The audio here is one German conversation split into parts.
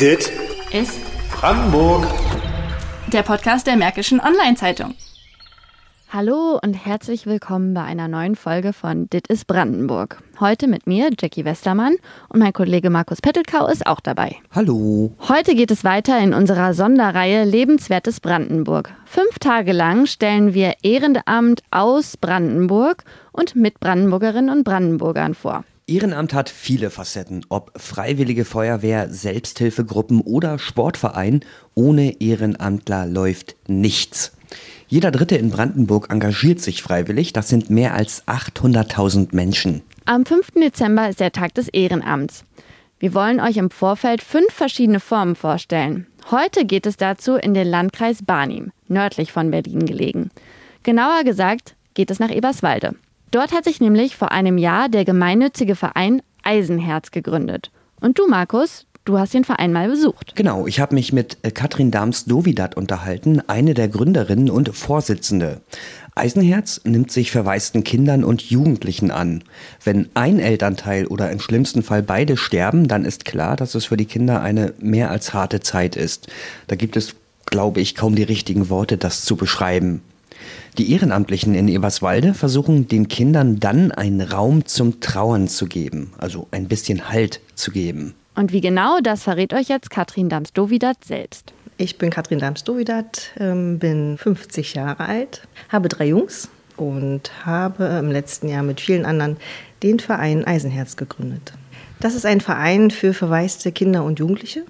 Dit ist Brandenburg. der Podcast der Märkischen Online-Zeitung. Hallo und herzlich willkommen bei einer neuen Folge von Dit ist Brandenburg. Heute mit mir, Jackie Westermann, und mein Kollege Markus Pettelkau ist auch dabei. Hallo. Heute geht es weiter in unserer Sonderreihe Lebenswertes Brandenburg. Fünf Tage lang stellen wir Ehrenamt aus Brandenburg und mit Brandenburgerinnen und Brandenburgern vor. Ehrenamt hat viele Facetten, ob Freiwillige Feuerwehr, Selbsthilfegruppen oder Sportverein. Ohne Ehrenamtler läuft nichts. Jeder Dritte in Brandenburg engagiert sich freiwillig. Das sind mehr als 800.000 Menschen. Am 5. Dezember ist der Tag des Ehrenamts. Wir wollen euch im Vorfeld fünf verschiedene Formen vorstellen. Heute geht es dazu in den Landkreis Barnim, nördlich von Berlin gelegen. Genauer gesagt geht es nach Eberswalde. Dort hat sich nämlich vor einem Jahr der gemeinnützige Verein Eisenherz gegründet. Und du, Markus, du hast den Verein mal besucht. Genau, ich habe mich mit äh, Katrin Dams-Dovidat unterhalten, eine der Gründerinnen und Vorsitzende. Eisenherz nimmt sich verwaisten Kindern und Jugendlichen an. Wenn ein Elternteil oder im schlimmsten Fall beide sterben, dann ist klar, dass es für die Kinder eine mehr als harte Zeit ist. Da gibt es, glaube ich, kaum die richtigen Worte, das zu beschreiben. Die Ehrenamtlichen in Eberswalde versuchen den Kindern dann einen Raum zum Trauern zu geben, also ein bisschen Halt zu geben. Und wie genau, das verrät euch jetzt Katrin Dams-Dovidat selbst. Ich bin Katrin Dams-Dovidat, ähm, bin 50 Jahre alt, habe drei Jungs und habe im letzten Jahr mit vielen anderen den Verein Eisenherz gegründet. Das ist ein Verein für verwaiste Kinder und Jugendliche,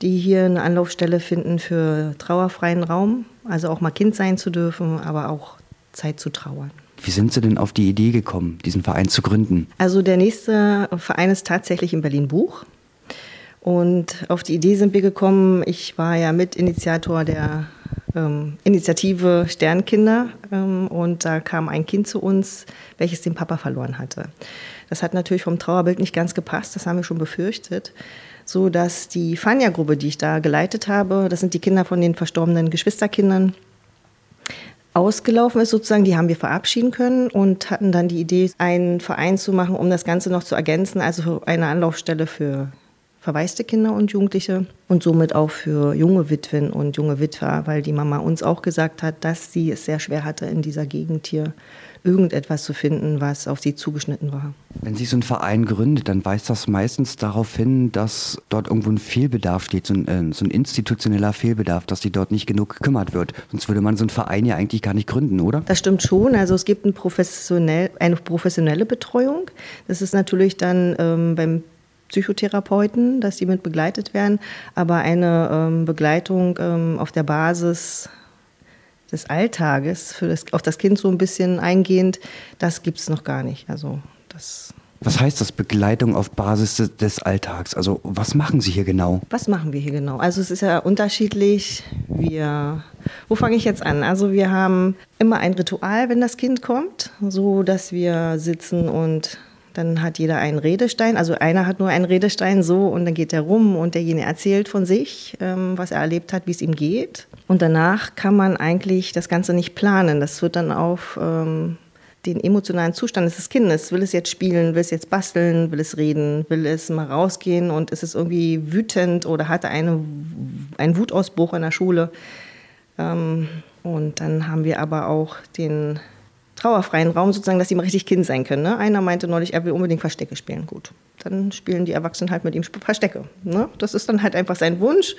die hier eine Anlaufstelle finden für trauerfreien Raum, also auch mal Kind sein zu dürfen, aber auch Zeit zu trauern. Wie sind Sie denn auf die Idee gekommen, diesen Verein zu gründen? Also der nächste Verein ist tatsächlich in Berlin-Buch. Und auf die Idee sind wir gekommen, ich war ja Mitinitiator der ähm, Initiative Sternkinder ähm, und da kam ein Kind zu uns, welches den Papa verloren hatte. Das hat natürlich vom Trauerbild nicht ganz gepasst, das haben wir schon befürchtet, so dass die Fania-Gruppe, die ich da geleitet habe, das sind die Kinder von den verstorbenen Geschwisterkindern, ausgelaufen ist sozusagen, die haben wir verabschieden können und hatten dann die Idee, einen Verein zu machen, um das Ganze noch zu ergänzen, also eine Anlaufstelle für verwaiste Kinder und Jugendliche und somit auch für junge Witwen und junge Witwer, weil die Mama uns auch gesagt hat, dass sie es sehr schwer hatte, in dieser Gegend hier irgendetwas zu finden, was auf sie zugeschnitten war. Wenn Sie so einen Verein gründet, dann weist das meistens darauf hin, dass dort irgendwo ein Fehlbedarf steht, so ein, äh, so ein institutioneller Fehlbedarf, dass die dort nicht genug gekümmert wird. Sonst würde man so einen Verein ja eigentlich gar nicht gründen, oder? Das stimmt schon. Also es gibt ein professionell, eine professionelle Betreuung. Das ist natürlich dann ähm, beim Psychotherapeuten, dass die mit begleitet werden, aber eine ähm, Begleitung ähm, auf der Basis des Alltages, für das, auf das Kind so ein bisschen eingehend, das gibt es noch gar nicht. Also das Was heißt das, Begleitung auf Basis des, des Alltags? Also was machen Sie hier genau? Was machen wir hier genau? Also es ist ja unterschiedlich. Wir, wo fange ich jetzt an? Also wir haben immer ein Ritual, wenn das Kind kommt, so dass wir sitzen und dann hat jeder einen Redestein. Also einer hat nur einen Redestein so und dann geht er rum und derjenige erzählt von sich, ähm, was er erlebt hat, wie es ihm geht. Und danach kann man eigentlich das Ganze nicht planen. Das wird dann auf ähm, den emotionalen Zustand des Kindes. Will es jetzt spielen, will es jetzt basteln, will es reden, will es mal rausgehen und ist es irgendwie wütend oder hat er eine, einen Wutausbruch in der Schule. Ähm, und dann haben wir aber auch den trauerfreien Raum sozusagen, dass die mal richtig Kind sein können. Ne? Einer meinte neulich, er will unbedingt Verstecke spielen. Gut, dann spielen die Erwachsenen halt mit ihm Verstecke. Ne? Das ist dann halt einfach sein Wunsch,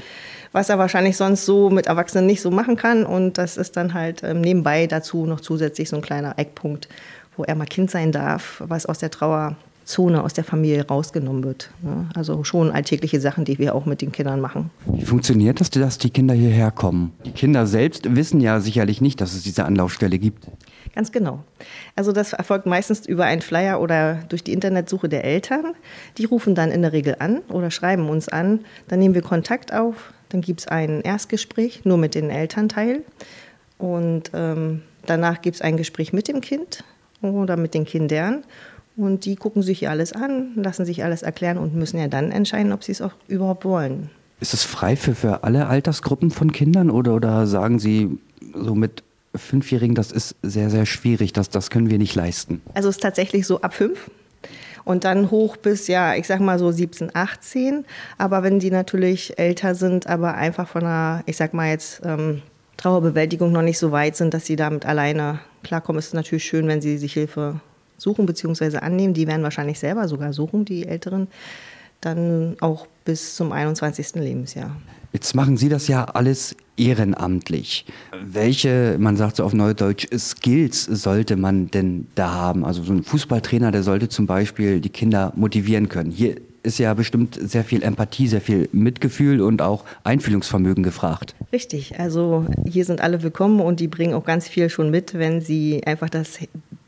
was er wahrscheinlich sonst so mit Erwachsenen nicht so machen kann. Und das ist dann halt ähm, nebenbei dazu noch zusätzlich so ein kleiner Eckpunkt, wo er mal Kind sein darf, was aus der Trauerzone, aus der Familie rausgenommen wird. Ne? Also schon alltägliche Sachen, die wir auch mit den Kindern machen. Wie funktioniert das, dass die Kinder hierher kommen? Die Kinder selbst wissen ja sicherlich nicht, dass es diese Anlaufstelle gibt. Ganz genau. Also das erfolgt meistens über einen Flyer oder durch die Internetsuche der Eltern. Die rufen dann in der Regel an oder schreiben uns an. Dann nehmen wir Kontakt auf. Dann gibt es ein Erstgespräch nur mit den Elternteil. Und ähm, danach gibt es ein Gespräch mit dem Kind oder mit den Kindern. Und die gucken sich alles an, lassen sich alles erklären und müssen ja dann entscheiden, ob sie es auch überhaupt wollen. Ist es frei für, für alle Altersgruppen von Kindern oder, oder sagen Sie so mit Fünfjährigen, das ist sehr, sehr schwierig, das, das können wir nicht leisten? Also es ist tatsächlich so ab fünf. und dann hoch bis, ja, ich sag mal so 17, 18. Aber wenn die natürlich älter sind, aber einfach von einer, ich sag mal jetzt, ähm, Trauerbewältigung noch nicht so weit sind, dass sie damit alleine klarkommen, ist es natürlich schön, wenn sie sich Hilfe suchen bzw. annehmen. Die werden wahrscheinlich selber sogar suchen, die Älteren, dann auch bis zum 21. Lebensjahr. Jetzt machen Sie das ja alles ehrenamtlich. Welche, man sagt so auf Neudeutsch, Skills sollte man denn da haben? Also so ein Fußballtrainer, der sollte zum Beispiel die Kinder motivieren können. Hier ist ja bestimmt sehr viel Empathie, sehr viel Mitgefühl und auch Einfühlungsvermögen gefragt. Richtig, also hier sind alle willkommen und die bringen auch ganz viel schon mit, wenn sie einfach das,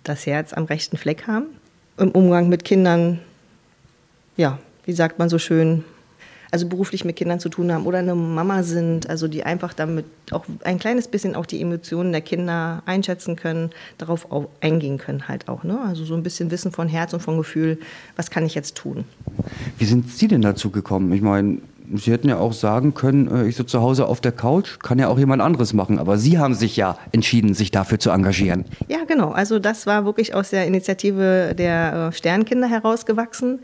das Herz am rechten Fleck haben. Im Umgang mit Kindern, ja, wie sagt man so schön, also beruflich mit Kindern zu tun haben oder eine Mama sind, also die einfach damit auch ein kleines bisschen auch die Emotionen der Kinder einschätzen können, darauf eingehen können halt auch. Ne? Also so ein bisschen Wissen von Herz und von Gefühl, was kann ich jetzt tun. Wie sind Sie denn dazu gekommen? Ich meine, Sie hätten ja auch sagen können, äh, ich sitze zu Hause auf der Couch, kann ja auch jemand anderes machen. Aber Sie haben sich ja entschieden, sich dafür zu engagieren. Ja, genau. Also das war wirklich aus der Initiative der äh, Sternkinder herausgewachsen.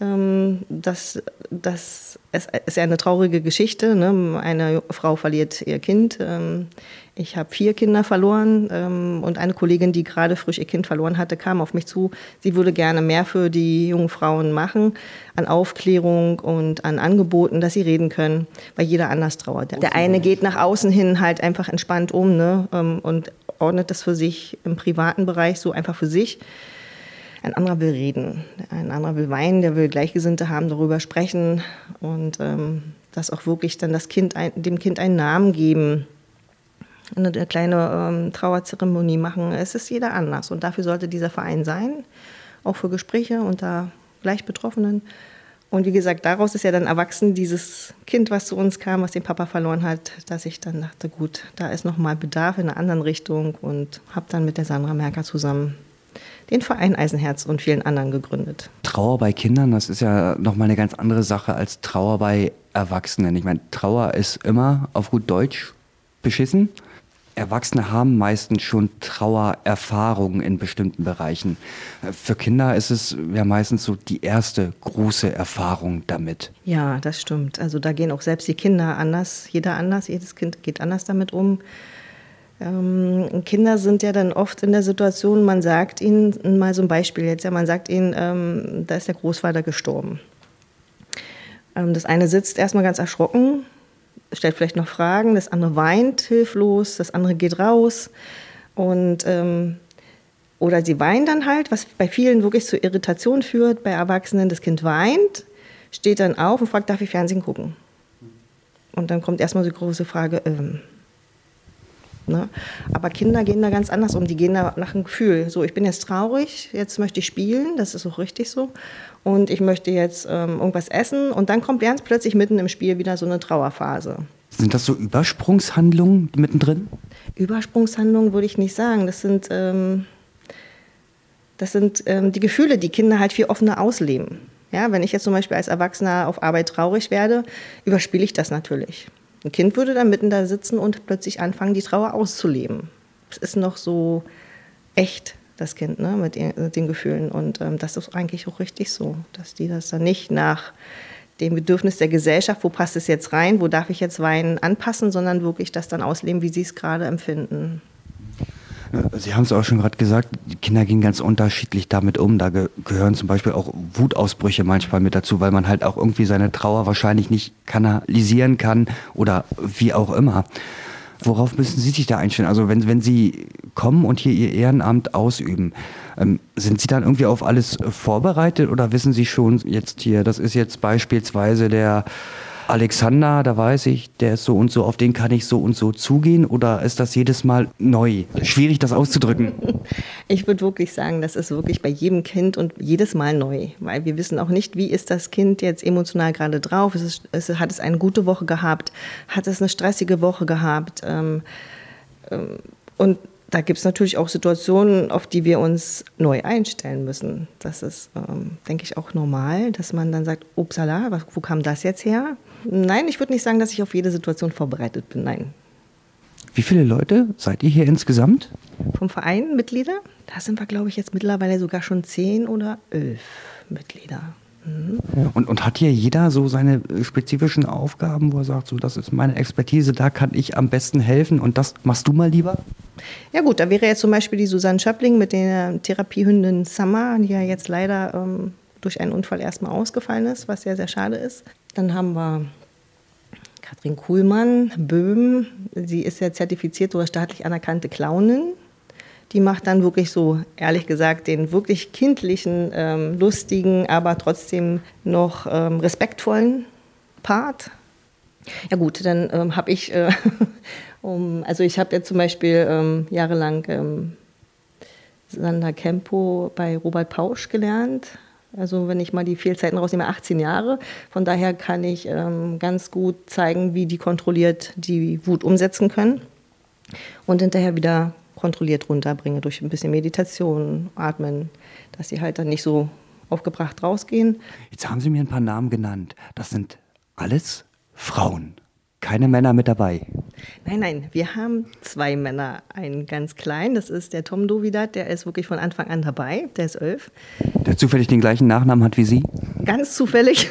Ähm, das, das ist ja eine traurige Geschichte. Ne? Eine Frau verliert ihr Kind. Ähm, ich habe vier Kinder verloren ähm, und eine Kollegin, die gerade frisch ihr Kind verloren hatte, kam auf mich zu. Sie würde gerne mehr für die jungen Frauen machen, an Aufklärung und an Angeboten, dass sie reden können, weil jeder anders trauert. Der eine geht nach außen hin halt einfach entspannt um ne? und ordnet das für sich im privaten Bereich so einfach für sich. Ein anderer will reden, ein anderer will weinen, der will Gleichgesinnte haben, darüber sprechen und ähm, das auch wirklich dann das kind ein, dem Kind einen Namen geben, eine, eine kleine ähm, Trauerzeremonie machen. Es ist jeder anders und dafür sollte dieser Verein sein, auch für Gespräche unter Gleichbetroffenen. Und wie gesagt, daraus ist ja dann erwachsen dieses Kind, was zu uns kam, was den Papa verloren hat, dass ich dann dachte, gut, da ist nochmal Bedarf in einer anderen Richtung und habe dann mit der Sandra Merker zusammen den Verein Eisenherz und vielen anderen gegründet. Trauer bei Kindern, das ist ja nochmal eine ganz andere Sache als Trauer bei Erwachsenen. Ich meine, Trauer ist immer auf gut Deutsch beschissen. Erwachsene haben meistens schon Trauererfahrungen in bestimmten Bereichen. Für Kinder ist es ja meistens so die erste große Erfahrung damit. Ja, das stimmt. Also da gehen auch selbst die Kinder anders, jeder anders, jedes Kind geht anders damit um. Ähm, Kinder sind ja dann oft in der Situation, man sagt ihnen, mal so ein Beispiel jetzt, ja, man sagt ihnen, ähm, da ist der Großvater gestorben. Ähm, das eine sitzt erstmal ganz erschrocken, stellt vielleicht noch Fragen, das andere weint hilflos, das andere geht raus und ähm, oder sie weinen dann halt, was bei vielen wirklich zu Irritation führt, bei Erwachsenen, das Kind weint, steht dann auf und fragt, darf ich Fernsehen gucken? Und dann kommt erstmal die große Frage, ähm, Ne? Aber Kinder gehen da ganz anders um. Die gehen da nach einem Gefühl. So, ich bin jetzt traurig, jetzt möchte ich spielen, das ist auch richtig so. Und ich möchte jetzt ähm, irgendwas essen. Und dann kommt ganz plötzlich mitten im Spiel wieder so eine Trauerphase. Sind das so Übersprungshandlungen mittendrin? Übersprungshandlungen würde ich nicht sagen. Das sind, ähm, das sind ähm, die Gefühle, die Kinder halt viel offener ausleben. Ja, wenn ich jetzt zum Beispiel als Erwachsener auf Arbeit traurig werde, überspiele ich das natürlich. Ein Kind würde dann mitten da sitzen und plötzlich anfangen, die Trauer auszuleben. Es ist noch so echt, das Kind, ne, mit, den Gefühlen. Und ähm, das ist eigentlich auch richtig so, dass die das dann nicht nach dem Bedürfnis der Gesellschaft, wo passt es jetzt rein, wo darf ich jetzt weinen, anpassen, sondern wirklich das dann ausleben, wie sie es gerade empfinden. Sie haben es auch schon gerade gesagt, die Kinder gehen ganz unterschiedlich damit um. Da ge gehören zum Beispiel auch Wutausbrüche manchmal mit dazu, weil man halt auch irgendwie seine Trauer wahrscheinlich nicht kanalisieren kann oder wie auch immer. Worauf müssen Sie sich da einstellen? Also wenn, wenn Sie kommen und hier Ihr Ehrenamt ausüben, ähm, sind Sie dann irgendwie auf alles vorbereitet oder wissen Sie schon jetzt hier, das ist jetzt beispielsweise der Alexander, da weiß ich, der ist so und so, auf den kann ich so und so zugehen oder ist das jedes Mal neu? Schwierig, das auszudrücken. Ich würde wirklich sagen, das ist wirklich bei jedem Kind und jedes Mal neu, weil wir wissen auch nicht, wie ist das Kind jetzt emotional gerade drauf. Es ist, hat es eine gute Woche gehabt? Hat es eine stressige Woche gehabt? Ähm, ähm, und da gibt es natürlich auch Situationen, auf die wir uns neu einstellen müssen. Das ist, ähm, denke ich, auch normal, dass man dann sagt, upsala, wo kam das jetzt her? Nein, ich würde nicht sagen, dass ich auf jede Situation vorbereitet bin. Nein. Wie viele Leute seid ihr hier insgesamt? Vom Verein Mitglieder? Da sind wir, glaube ich, jetzt mittlerweile sogar schon zehn oder elf Mitglieder. Mhm. Und, und hat hier jeder so seine äh, spezifischen Aufgaben, wo er sagt, so das ist meine Expertise, da kann ich am besten helfen und das machst du mal lieber? Ja gut, da wäre jetzt zum Beispiel die Susanne Schöppling mit der Therapiehündin Summer, die ja jetzt leider ähm, durch einen Unfall erstmal ausgefallen ist, was sehr, sehr schade ist. Dann haben wir Katrin Kuhlmann, Böhm. Sie ist ja zertifiziert oder staatlich anerkannte Clownin. Die macht dann wirklich so, ehrlich gesagt, den wirklich kindlichen, ähm, lustigen, aber trotzdem noch ähm, respektvollen Part. Ja gut, dann ähm, habe ich, äh, um, also ich habe jetzt zum Beispiel ähm, jahrelang ähm, Sander Kempo bei Robert Pausch gelernt. Also wenn ich mal die Fehlzeiten rausnehme, 18 Jahre. Von daher kann ich ähm, ganz gut zeigen, wie die kontrolliert die Wut umsetzen können und hinterher wieder kontrolliert runterbringe durch ein bisschen Meditation, Atmen, dass sie halt dann nicht so aufgebracht rausgehen. Jetzt haben Sie mir ein paar Namen genannt. Das sind alles Frauen. Keine Männer mit dabei. Nein, nein, wir haben zwei Männer. Einen ganz kleinen, das ist der Tom Dovidat, der ist wirklich von Anfang an dabei, der ist elf. Der zufällig den gleichen Nachnamen hat wie Sie? Ganz zufällig.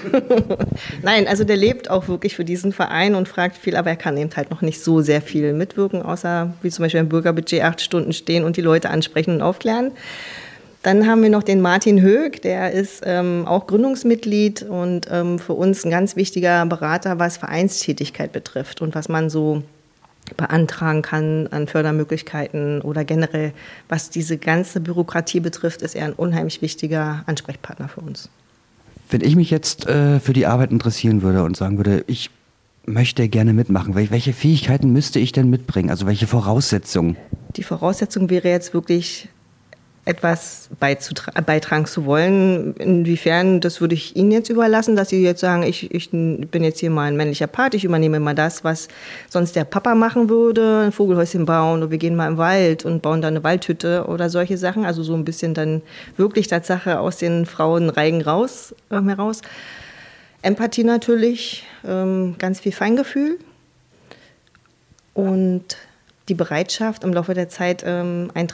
nein, also der lebt auch wirklich für diesen Verein und fragt viel, aber er kann eben halt noch nicht so sehr viel mitwirken, außer wie zum Beispiel im Bürgerbudget acht Stunden stehen und die Leute ansprechen und aufklären. Dann haben wir noch den Martin Höck, der ist ähm, auch Gründungsmitglied und ähm, für uns ein ganz wichtiger Berater, was Vereinstätigkeit betrifft und was man so beantragen kann an Fördermöglichkeiten oder generell, was diese ganze Bürokratie betrifft, ist er ein unheimlich wichtiger Ansprechpartner für uns. Wenn ich mich jetzt äh, für die Arbeit interessieren würde und sagen würde, ich möchte gerne mitmachen, welche Fähigkeiten müsste ich denn mitbringen? Also welche Voraussetzungen? Die Voraussetzung wäre jetzt wirklich etwas beitragen zu wollen. Inwiefern, das würde ich Ihnen jetzt überlassen, dass Sie jetzt sagen, ich, ich bin jetzt hier mal ein männlicher Part, ich übernehme mal das, was sonst der Papa machen würde, ein Vogelhäuschen bauen oder wir gehen mal im Wald und bauen da eine Waldhütte oder solche Sachen. Also so ein bisschen dann wirklich Tatsache aus den Frauenreigen raus, äh, heraus. Empathie natürlich, ähm, ganz viel Feingefühl und die Bereitschaft, im Laufe der Zeit ähm, einen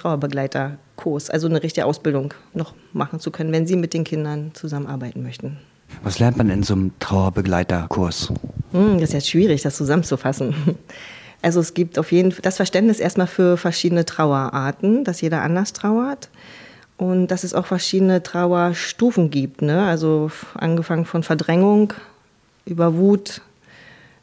Trauerbegleiterkurs, also eine richtige Ausbildung noch machen zu können, wenn Sie mit den Kindern zusammenarbeiten möchten. Was lernt man in so einem Trauerbegleiterkurs? Hm, das ist jetzt schwierig, das zusammenzufassen. Also es gibt auf jeden Fall das Verständnis erstmal für verschiedene Trauerarten, dass jeder anders trauert und dass es auch verschiedene Trauerstufen gibt. Ne? Also angefangen von Verdrängung über Wut,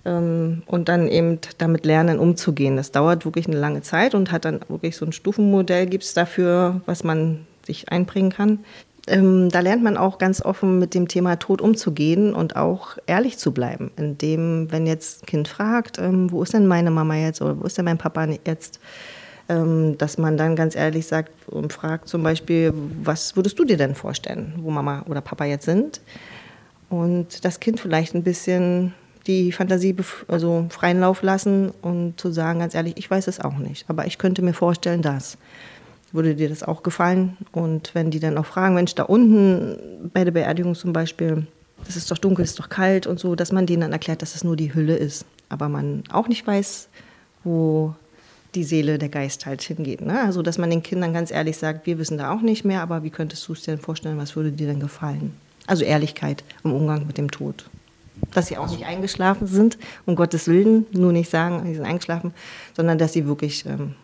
und dann eben damit lernen, umzugehen. Das dauert wirklich eine lange Zeit und hat dann wirklich so ein Stufenmodell gibt es dafür, was man sich einbringen kann. Ähm, da lernt man auch ganz offen mit dem Thema Tod umzugehen und auch ehrlich zu bleiben. Indem, wenn jetzt ein Kind fragt, ähm, wo ist denn meine Mama jetzt oder wo ist denn mein Papa jetzt, ähm, dass man dann ganz ehrlich sagt und fragt zum Beispiel, was würdest du dir denn vorstellen, wo Mama oder Papa jetzt sind? Und das Kind vielleicht ein bisschen die Fantasie also freien Lauf lassen und zu sagen, ganz ehrlich, ich weiß es auch nicht, aber ich könnte mir vorstellen, dass. Würde dir das auch gefallen? Und wenn die dann auch fragen, Mensch, da unten bei der Beerdigung zum Beispiel, das ist doch dunkel, ist doch kalt und so, dass man denen dann erklärt, dass es nur die Hülle ist. Aber man auch nicht weiß, wo die Seele, der Geist halt hingeht. Ne? Also, dass man den Kindern ganz ehrlich sagt, wir wissen da auch nicht mehr, aber wie könntest du es dir denn vorstellen, was würde dir denn gefallen? Also Ehrlichkeit im Umgang mit dem Tod dass sie auch nicht eingeschlafen sind, um Gottes Willen, nur nicht sagen, sie sind eingeschlafen, sondern dass sie wirklich ähm,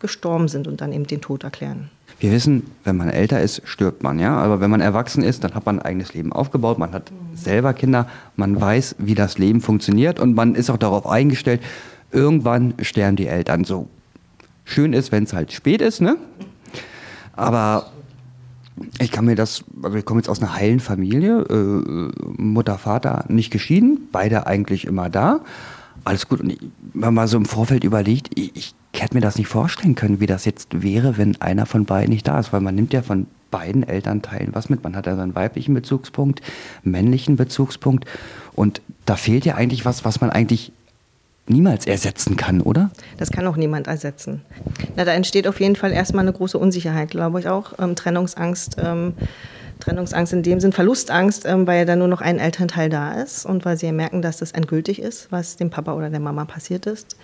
gestorben sind und dann eben den Tod erklären. Wir wissen, wenn man älter ist, stirbt man, ja. Aber wenn man erwachsen ist, dann hat man ein eigenes Leben aufgebaut, man hat selber Kinder, man weiß, wie das Leben funktioniert und man ist auch darauf eingestellt, irgendwann sterben die Eltern. So schön ist, wenn es halt spät ist, ne? Aber ich kann mir das, also ich komme jetzt aus einer heilen Familie, äh, Mutter, Vater nicht geschieden, beide eigentlich immer da. Alles gut. Und ich, wenn man so im Vorfeld überlegt, ich, ich hätte mir das nicht vorstellen können, wie das jetzt wäre, wenn einer von beiden nicht da ist, weil man nimmt ja von beiden Elternteilen was mit. Man hat ja seinen weiblichen Bezugspunkt, männlichen Bezugspunkt und da fehlt ja eigentlich was, was man eigentlich niemals ersetzen kann, oder? Das kann auch niemand ersetzen. Na, da entsteht auf jeden Fall erstmal eine große Unsicherheit, glaube ich auch. Ähm, Trennungsangst. Ähm, Trennungsangst in dem Sinn, Verlustangst, ähm, weil ja dann nur noch ein Elternteil da ist und weil sie ja merken, dass das endgültig ist, was dem Papa oder der Mama passiert ist.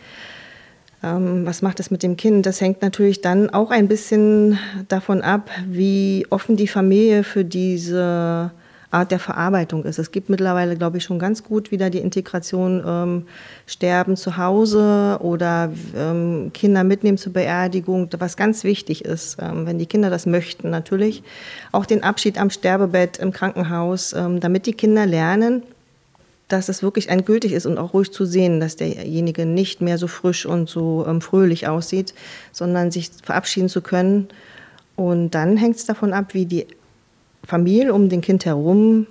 Ähm, was macht es mit dem Kind? Das hängt natürlich dann auch ein bisschen davon ab, wie offen die Familie für diese Art der Verarbeitung ist. Es gibt mittlerweile, glaube ich, schon ganz gut wieder die Integration ähm, Sterben zu Hause oder ähm, Kinder mitnehmen zur Beerdigung, was ganz wichtig ist, ähm, wenn die Kinder das möchten natürlich. Auch den Abschied am Sterbebett im Krankenhaus, ähm, damit die Kinder lernen, dass es wirklich endgültig ist und auch ruhig zu sehen, dass derjenige nicht mehr so frisch und so ähm, fröhlich aussieht, sondern sich verabschieden zu können. Und dann hängt es davon ab, wie die Familie um den Kind herum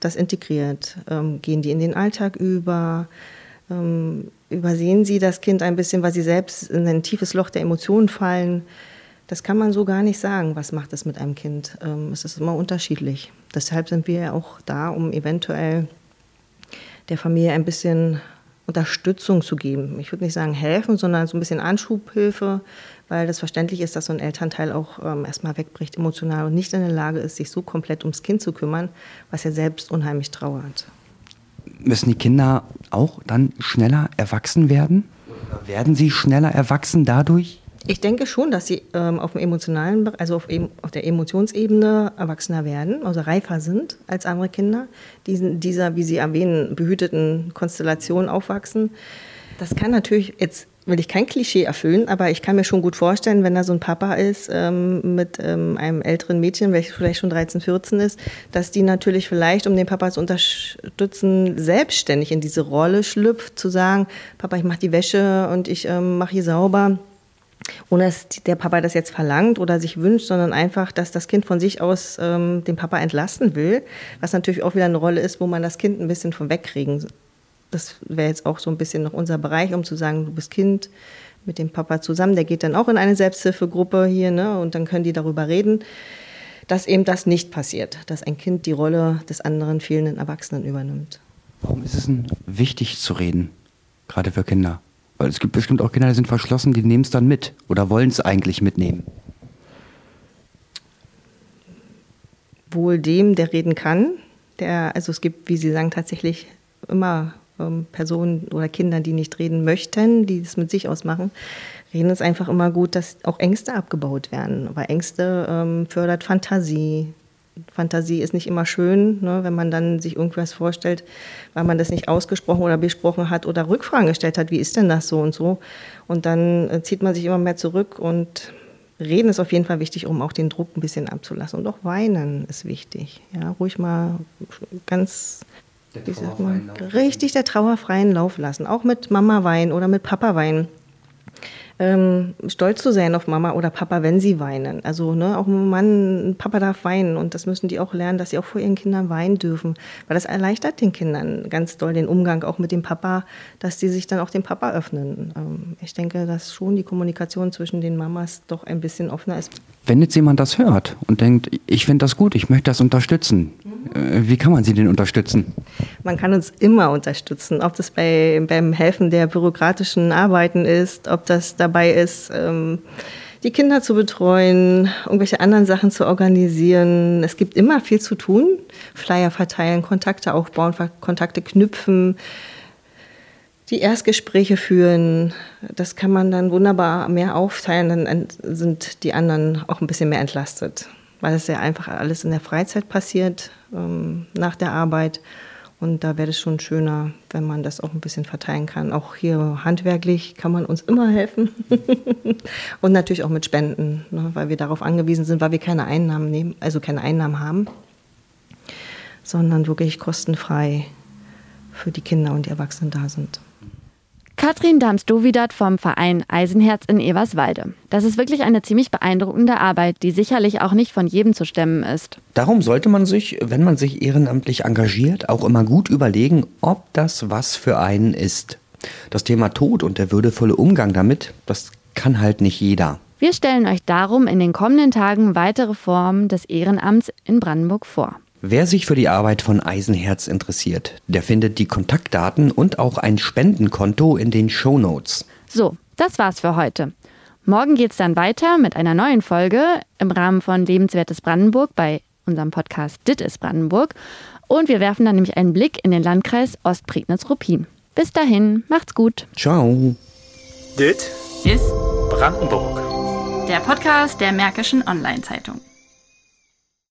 das integriert. Ähm, gehen die in den Alltag über? Ähm, übersehen sie das Kind ein bisschen, weil sie selbst in ein tiefes Loch der Emotionen fallen? Das kann man so gar nicht sagen. Was macht es mit einem Kind? Ähm, es ist immer unterschiedlich. Deshalb sind wir ja auch da, um eventuell der Familie ein bisschen Unterstützung zu geben. Ich würde nicht sagen helfen, sondern so ein bisschen Anschubhilfe, weil das verständlich ist, dass so ein Elternteil auch ähm, erstmal wegbricht emotional und nicht in der Lage ist, sich so komplett ums Kind zu kümmern, was er selbst unheimlich trauert. Müssen die Kinder auch dann schneller erwachsen werden? Werden sie schneller erwachsen dadurch? Ich denke schon, dass sie ähm, auf dem emotionalen, also auf, auf, der Emotionsebene erwachsener werden, also reifer sind als andere Kinder, die dieser, wie Sie erwähnen, behüteten Konstellation aufwachsen. Das kann natürlich jetzt will ich kein Klischee erfüllen, aber ich kann mir schon gut vorstellen, wenn da so ein Papa ist ähm, mit ähm, einem älteren Mädchen, welches vielleicht schon 13, 14 ist, dass die natürlich vielleicht, um den Papa zu unterstützen, selbstständig in diese Rolle schlüpft, zu sagen, Papa, ich mache die Wäsche und ich ähm, mache hier sauber ohne dass der Papa das jetzt verlangt oder sich wünscht, sondern einfach, dass das Kind von sich aus ähm, den Papa entlasten will, was natürlich auch wieder eine Rolle ist, wo man das Kind ein bisschen von wegkriegen. Das wäre jetzt auch so ein bisschen noch unser Bereich, um zu sagen, du bist Kind mit dem Papa zusammen, der geht dann auch in eine Selbsthilfegruppe hier, ne, und dann können die darüber reden, dass eben das nicht passiert, dass ein Kind die Rolle des anderen fehlenden Erwachsenen übernimmt. Warum ist es denn wichtig zu reden, gerade für Kinder? Weil es gibt bestimmt auch Kinder, die sind verschlossen, die nehmen es dann mit oder wollen es eigentlich mitnehmen. Wohl dem, der reden kann. Der, also es gibt, wie Sie sagen, tatsächlich immer ähm, Personen oder Kinder, die nicht reden möchten, die es mit sich ausmachen. Reden ist einfach immer gut, dass auch Ängste abgebaut werden. Weil Ängste ähm, fördert Fantasie, Fantasie ist nicht immer schön, ne, wenn man dann sich irgendwas vorstellt, weil man das nicht ausgesprochen oder besprochen hat oder Rückfragen gestellt hat, wie ist denn das so und so. Und dann äh, zieht man sich immer mehr zurück und reden ist auf jeden Fall wichtig, um auch den Druck ein bisschen abzulassen. Und auch weinen ist wichtig. Ja, ruhig mal ganz wie sagt man, richtig der Trauer freien Lauf lassen. Auch mit Mama weinen oder mit Papa weinen ähm, stolz zu sein auf Mama oder Papa, wenn sie weinen. Also ne, auch ein Mann, Papa darf weinen und das müssen die auch lernen, dass sie auch vor ihren Kindern weinen dürfen, weil das erleichtert den Kindern ganz doll den Umgang auch mit dem Papa, dass die sich dann auch dem Papa öffnen. Ähm, ich denke, dass schon die Kommunikation zwischen den Mamas doch ein bisschen offener ist. Wenn jetzt jemand das hört und denkt, ich finde das gut, ich möchte das unterstützen. Wie kann man sie denn unterstützen? Man kann uns immer unterstützen, ob das bei, beim Helfen der bürokratischen Arbeiten ist, ob das da dabei ist, ähm, die Kinder zu betreuen, irgendwelche anderen Sachen zu organisieren. Es gibt immer viel zu tun. Flyer verteilen, Kontakte aufbauen, Kontakte knüpfen, die Erstgespräche führen. Das kann man dann wunderbar mehr aufteilen. Dann sind die anderen auch ein bisschen mehr entlastet, weil es ja einfach alles in der Freizeit passiert, ähm, nach der Arbeit. Und da wäre es schon schöner, wenn man das auch ein bisschen verteilen kann. Auch hier handwerklich kann man uns immer helfen. und natürlich auch mit Spenden, ne, weil wir darauf angewiesen sind, weil wir keine Einnahmen nehmen, also keine Einnahmen haben, sondern wirklich kostenfrei für die Kinder und die Erwachsenen da sind. Katrin Dams-Dovidat vom Verein Eisenherz in Everswalde. Das ist wirklich eine ziemlich beeindruckende Arbeit, die sicherlich auch nicht von jedem zu stemmen ist. Darum sollte man sich, wenn man sich ehrenamtlich engagiert, auch immer gut überlegen, ob das was für einen ist. Das Thema Tod und der würdevolle Umgang damit, das kann halt nicht jeder. Wir stellen euch darum in den kommenden Tagen weitere Formen des Ehrenamts in Brandenburg vor. Wer sich für die Arbeit von Eisenherz interessiert, der findet die Kontaktdaten und auch ein Spendenkonto in den Show Notes. So, das war's für heute. Morgen geht's dann weiter mit einer neuen Folge im Rahmen von Lebenswertes Brandenburg bei unserem Podcast Dit ist Brandenburg. Und wir werfen dann nämlich einen Blick in den Landkreis Ostprignitz-Ruppin. Bis dahin, macht's gut. Ciao. Dit ist Brandenburg. Der Podcast der Märkischen Online-Zeitung.